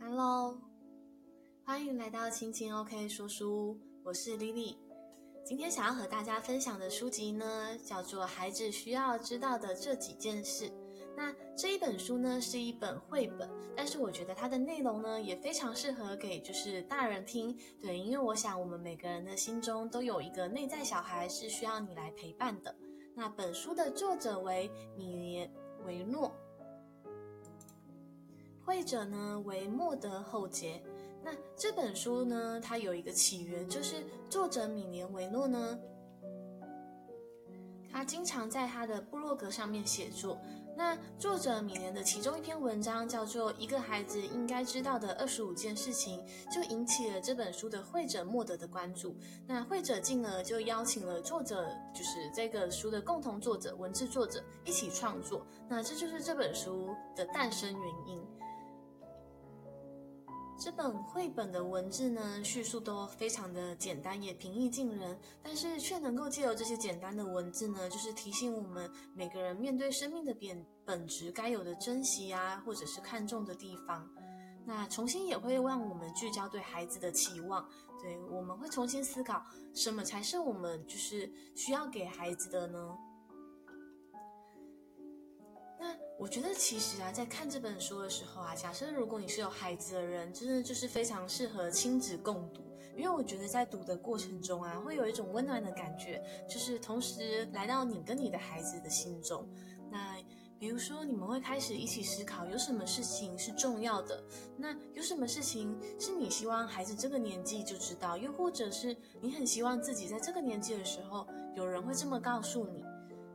Hello，欢迎来到青青 OK 说书，我是 Lily。今天想要和大家分享的书籍呢，叫做《孩子需要知道的这几件事》。那这一本书呢，是一本绘本，但是我觉得它的内容呢，也非常适合给就是大人听。对，因为我想我们每个人的心中都有一个内在小孩是需要你来陪伴的。那本书的作者为米连维诺，绘者呢为莫德厚杰。那这本书呢，它有一个起源，就是作者米连维诺呢，他经常在他的部落格上面写作。那作者米莲的其中一篇文章叫做《一个孩子应该知道的二十五件事情》，就引起了这本书的绘者莫德的关注。那绘者进而就邀请了作者，就是这个书的共同作者、文字作者一起创作。那这就是这本书的诞生原因。这本绘本的文字呢，叙述都非常的简单，也平易近人，但是却能够借由这些简单的文字呢，就是提醒我们每个人面对生命的本本质该有的珍惜啊，或者是看重的地方。那重新也会让我们聚焦对孩子的期望，对，我们会重新思考什么才是我们就是需要给孩子的呢？我觉得其实啊，在看这本书的时候啊，假设如果你是有孩子的人，真的就是非常适合亲子共读，因为我觉得在读的过程中啊，会有一种温暖的感觉，就是同时来到你跟你的孩子的心中。那比如说，你们会开始一起思考，有什么事情是重要的？那有什么事情是你希望孩子这个年纪就知道？又或者是你很希望自己在这个年纪的时候，有人会这么告诉你？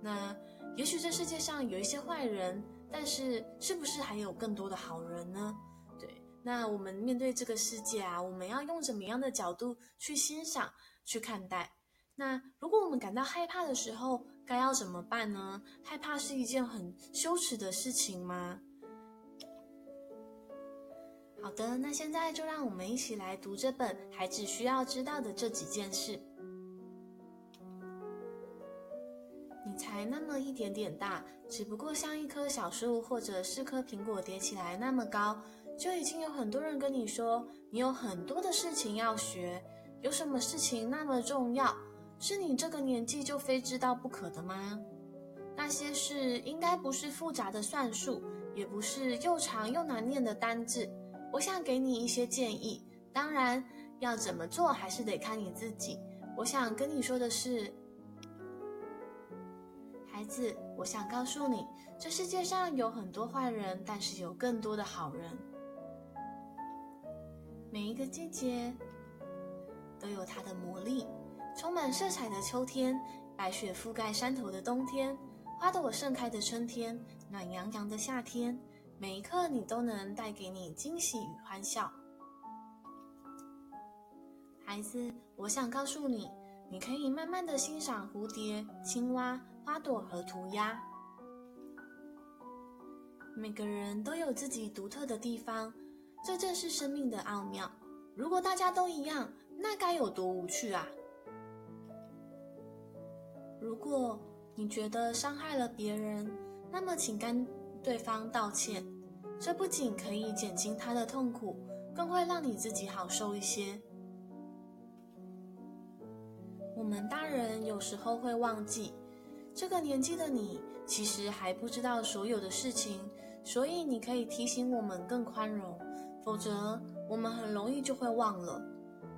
那也许这世界上有一些坏人，但是是不是还有更多的好人呢？对，那我们面对这个世界啊，我们要用怎么样的角度去欣赏、去看待？那如果我们感到害怕的时候，该要怎么办呢？害怕是一件很羞耻的事情吗？好的，那现在就让我们一起来读这本《孩子需要知道的这几件事》。才那么一点点大，只不过像一棵小树或者四颗苹果叠起来那么高，就已经有很多人跟你说，你有很多的事情要学。有什么事情那么重要，是你这个年纪就非知道不可的吗？那些事应该不是复杂的算术，也不是又长又难念的单字。我想给你一些建议，当然要怎么做还是得看你自己。我想跟你说的是。孩子，我想告诉你，这世界上有很多坏人，但是有更多的好人。每一个季节都有它的魔力，充满色彩的秋天，白雪覆盖山头的冬天，花朵盛开的春天，暖洋洋的夏天，每一刻你都能带给你惊喜与欢笑。孩子，我想告诉你，你可以慢慢的欣赏蝴蝶、青蛙。花朵和涂鸦，每个人都有自己独特的地方，这正是生命的奥妙。如果大家都一样，那该有多无趣啊！如果你觉得伤害了别人，那么请跟对方道歉，这不仅可以减轻他的痛苦，更会让你自己好受一些。我们大人有时候会忘记。这个年纪的你，其实还不知道所有的事情，所以你可以提醒我们更宽容，否则我们很容易就会忘了。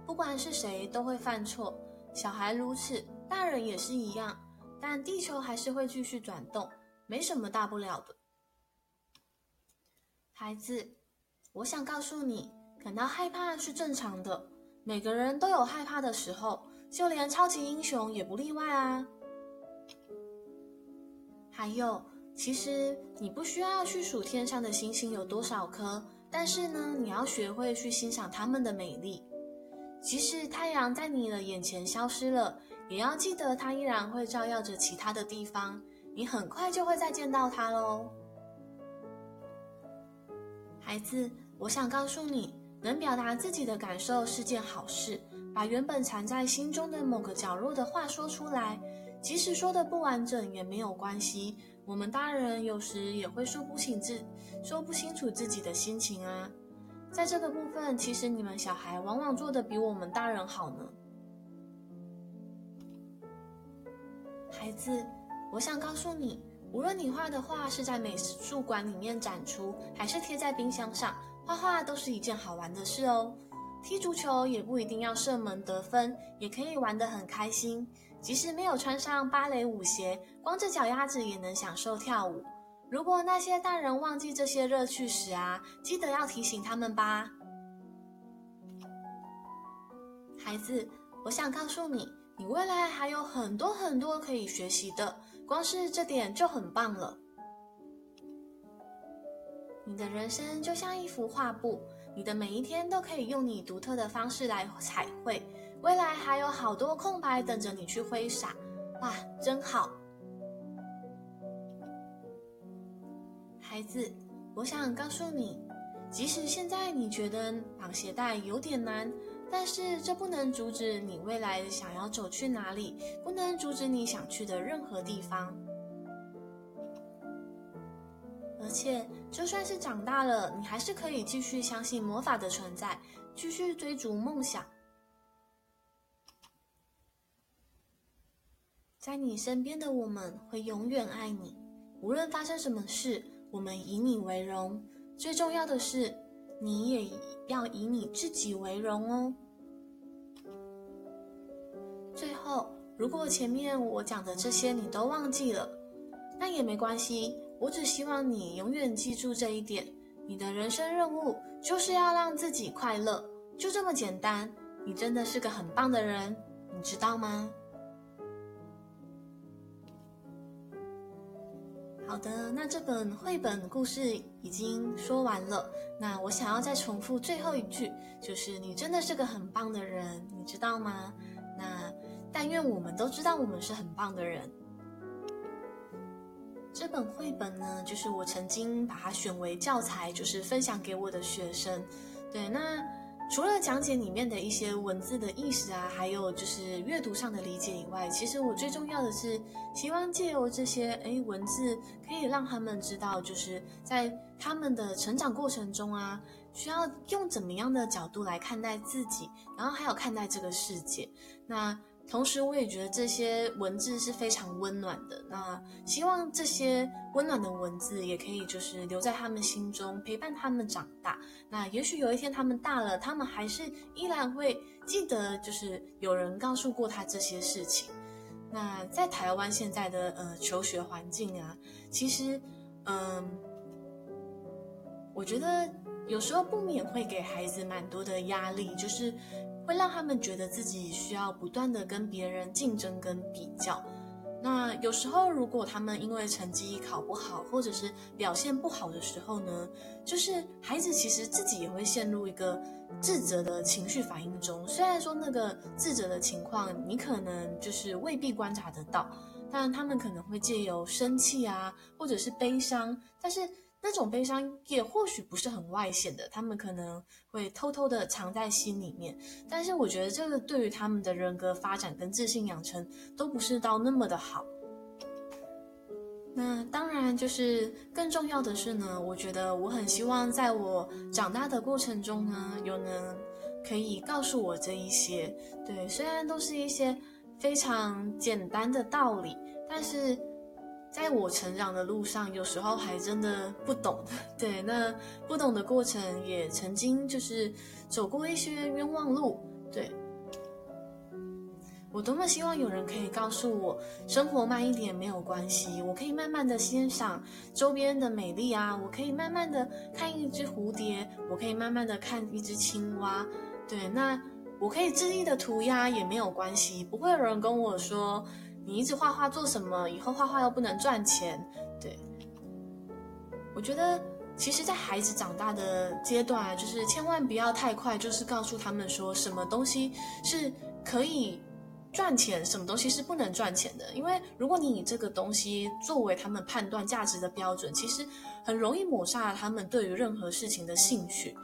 不管是谁都会犯错，小孩如此，大人也是一样。但地球还是会继续转动，没什么大不了的。孩子，我想告诉你，感到害怕是正常的，每个人都有害怕的时候，就连超级英雄也不例外啊。还有，其实你不需要去数天上的星星有多少颗，但是呢，你要学会去欣赏它们的美丽。即使太阳在你的眼前消失了，也要记得它依然会照耀着其他的地方。你很快就会再见到它喽。孩子，我想告诉你，能表达自己的感受是件好事。把原本藏在心中的某个角落的话说出来，即使说的不完整也没有关系。我们大人有时也会说不清自说不清楚自己的心情啊。在这个部分，其实你们小孩往往做得比我们大人好呢。孩子，我想告诉你，无论你画的画是在美术馆里面展出，还是贴在冰箱上，画画都是一件好玩的事哦。踢足球也不一定要射门得分，也可以玩得很开心。即使没有穿上芭蕾舞鞋，光着脚丫子也能享受跳舞。如果那些大人忘记这些乐趣时啊，记得要提醒他们吧。孩子，我想告诉你，你未来还有很多很多可以学习的，光是这点就很棒了。你的人生就像一幅画布。你的每一天都可以用你独特的方式来彩绘，未来还有好多空白等着你去挥洒，哇，真好！孩子，我想告诉你，即使现在你觉得绑鞋带有点难，但是这不能阻止你未来想要走去哪里，不能阻止你想去的任何地方。而且，就算是长大了，你还是可以继续相信魔法的存在，继续追逐梦想。在你身边的我们会永远爱你，无论发生什么事，我们以你为荣。最重要的是，你也要以你自己为荣哦。最后，如果前面我讲的这些你都忘记了，那也没关系。我只希望你永远记住这一点：你的人生任务就是要让自己快乐，就这么简单。你真的是个很棒的人，你知道吗？好的，那这本绘本故事已经说完了。那我想要再重复最后一句，就是你真的是个很棒的人，你知道吗？那但愿我们都知道我们是很棒的人。这本绘本呢，就是我曾经把它选为教材，就是分享给我的学生。对，那除了讲解里面的一些文字的意思啊，还有就是阅读上的理解以外，其实我最重要的是希望借由这些诶文字，可以让他们知道，就是在他们的成长过程中啊，需要用怎么样的角度来看待自己，然后还有看待这个世界。那同时，我也觉得这些文字是非常温暖的。那希望这些温暖的文字也可以就是留在他们心中，陪伴他们长大。那也许有一天他们大了，他们还是依然会记得，就是有人告诉过他这些事情。那在台湾现在的呃求学环境啊，其实嗯、我觉得有时候不免会给孩子蛮多的压力，就是。会让他们觉得自己需要不断的跟别人竞争跟比较。那有时候，如果他们因为成绩考不好，或者是表现不好的时候呢，就是孩子其实自己也会陷入一个自责的情绪反应中。虽然说那个自责的情况你可能就是未必观察得到，但他们可能会借由生气啊，或者是悲伤，但是。那种悲伤也或许不是很外显的，他们可能会偷偷的藏在心里面。但是我觉得这个对于他们的人格发展跟自信养成都不是到那么的好。那当然就是更重要的是呢，我觉得我很希望在我长大的过程中呢，有人可以告诉我这一些。对，虽然都是一些非常简单的道理，但是。在我成长的路上，有时候还真的不懂。对，那不懂的过程也曾经就是走过一些冤枉路。对，我多么希望有人可以告诉我，生活慢一点没有关系，我可以慢慢的欣赏周边的美丽啊，我可以慢慢的看一只蝴蝶，我可以慢慢的看一只青蛙。对，那我可以恣意的涂鸦也没有关系，不会有人跟我说。你一直画画做什么？以后画画又不能赚钱。对，我觉得，其实，在孩子长大的阶段，就是千万不要太快，就是告诉他们说什么东西是可以赚钱，什么东西是不能赚钱的。因为如果你以这个东西作为他们判断价值的标准，其实很容易抹杀了他们对于任何事情的兴趣。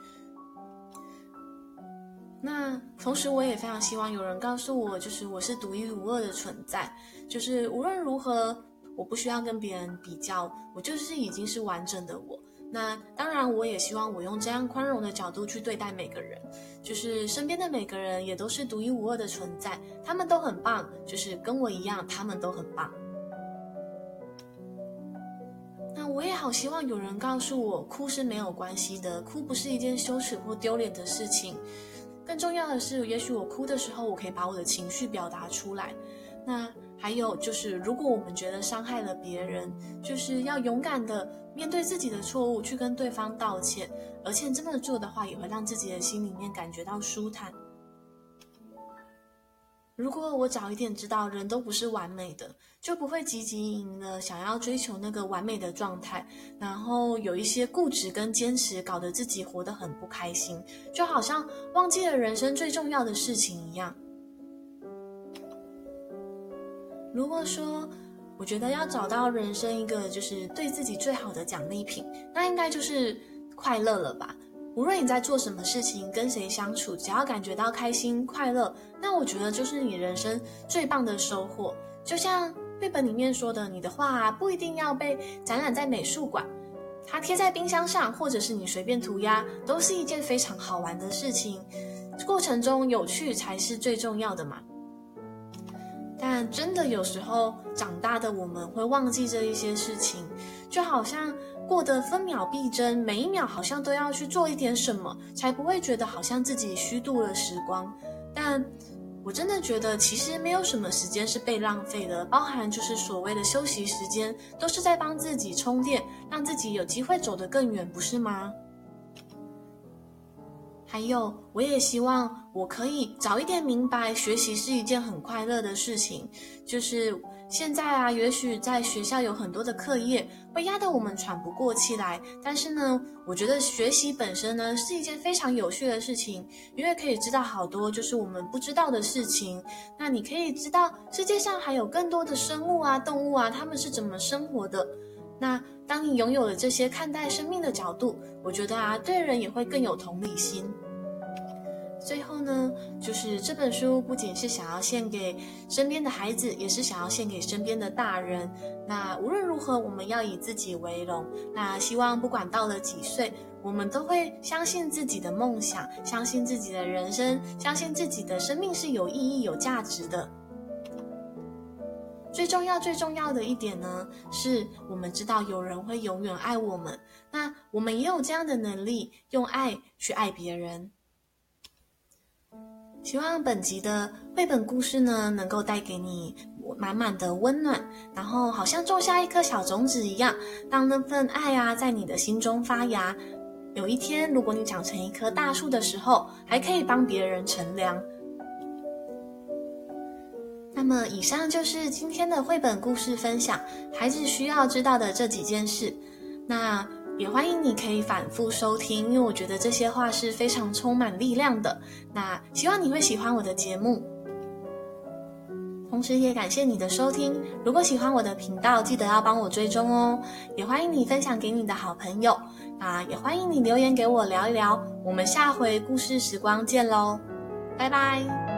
那同时，我也非常希望有人告诉我，就是我是独一无二的存在，就是无论如何，我不需要跟别人比较，我就是已经是完整的我。那当然，我也希望我用这样宽容的角度去对待每个人，就是身边的每个人也都是独一无二的存在，他们都很棒，就是跟我一样，他们都很棒。那我也好希望有人告诉我，哭是没有关系的，哭不是一件羞耻或丢脸的事情。更重要的是，也许我哭的时候，我可以把我的情绪表达出来。那还有就是，如果我们觉得伤害了别人，就是要勇敢的面对自己的错误，去跟对方道歉。而且这么做的话，也会让自己的心里面感觉到舒坦。如果我早一点知道人都不是完美的，就不会汲汲营营的想要追求那个完美的状态，然后有一些固执跟坚持，搞得自己活得很不开心，就好像忘记了人生最重要的事情一样。如果说我觉得要找到人生一个就是对自己最好的奖励品，那应该就是快乐了吧。无论你在做什么事情，跟谁相处，只要感觉到开心快乐，那我觉得就是你人生最棒的收获。就像绘本里面说的，你的画，不一定要被展览在美术馆，它贴在冰箱上，或者是你随便涂鸦，都是一件非常好玩的事情。过程中有趣才是最重要的嘛。但真的有时候长大的我们会忘记这一些事情，就好像。过得分秒必争，每一秒好像都要去做一点什么，才不会觉得好像自己虚度了时光。但我真的觉得，其实没有什么时间是被浪费的，包含就是所谓的休息时间，都是在帮自己充电，让自己有机会走得更远，不是吗？还有，我也希望我可以早一点明白，学习是一件很快乐的事情，就是。现在啊，也许在学校有很多的课业会压得我们喘不过气来，但是呢，我觉得学习本身呢是一件非常有趣的事情，因为可以知道好多就是我们不知道的事情。那你可以知道世界上还有更多的生物啊、动物啊，他们是怎么生活的。那当你拥有了这些看待生命的角度，我觉得啊，对人也会更有同理心。最后呢，就是这本书不仅是想要献给身边的孩子，也是想要献给身边的大人。那无论如何，我们要以自己为荣。那希望不管到了几岁，我们都会相信自己的梦想，相信自己的人生，相信自己的生命是有意义、有价值的。最重要、最重要的一点呢，是我们知道有人会永远爱我们。那我们也有这样的能力，用爱去爱别人。希望本集的绘本故事呢，能够带给你满满的温暖，然后好像种下一颗小种子一样，当那份爱啊在你的心中发芽，有一天如果你长成一棵大树的时候，还可以帮别人乘凉。那么以上就是今天的绘本故事分享，孩子需要知道的这几件事。那。也欢迎你可以反复收听，因为我觉得这些话是非常充满力量的。那希望你会喜欢我的节目，同时也感谢你的收听。如果喜欢我的频道，记得要帮我追踪哦。也欢迎你分享给你的好朋友。啊，也欢迎你留言给我聊一聊。我们下回故事时光见喽，拜拜。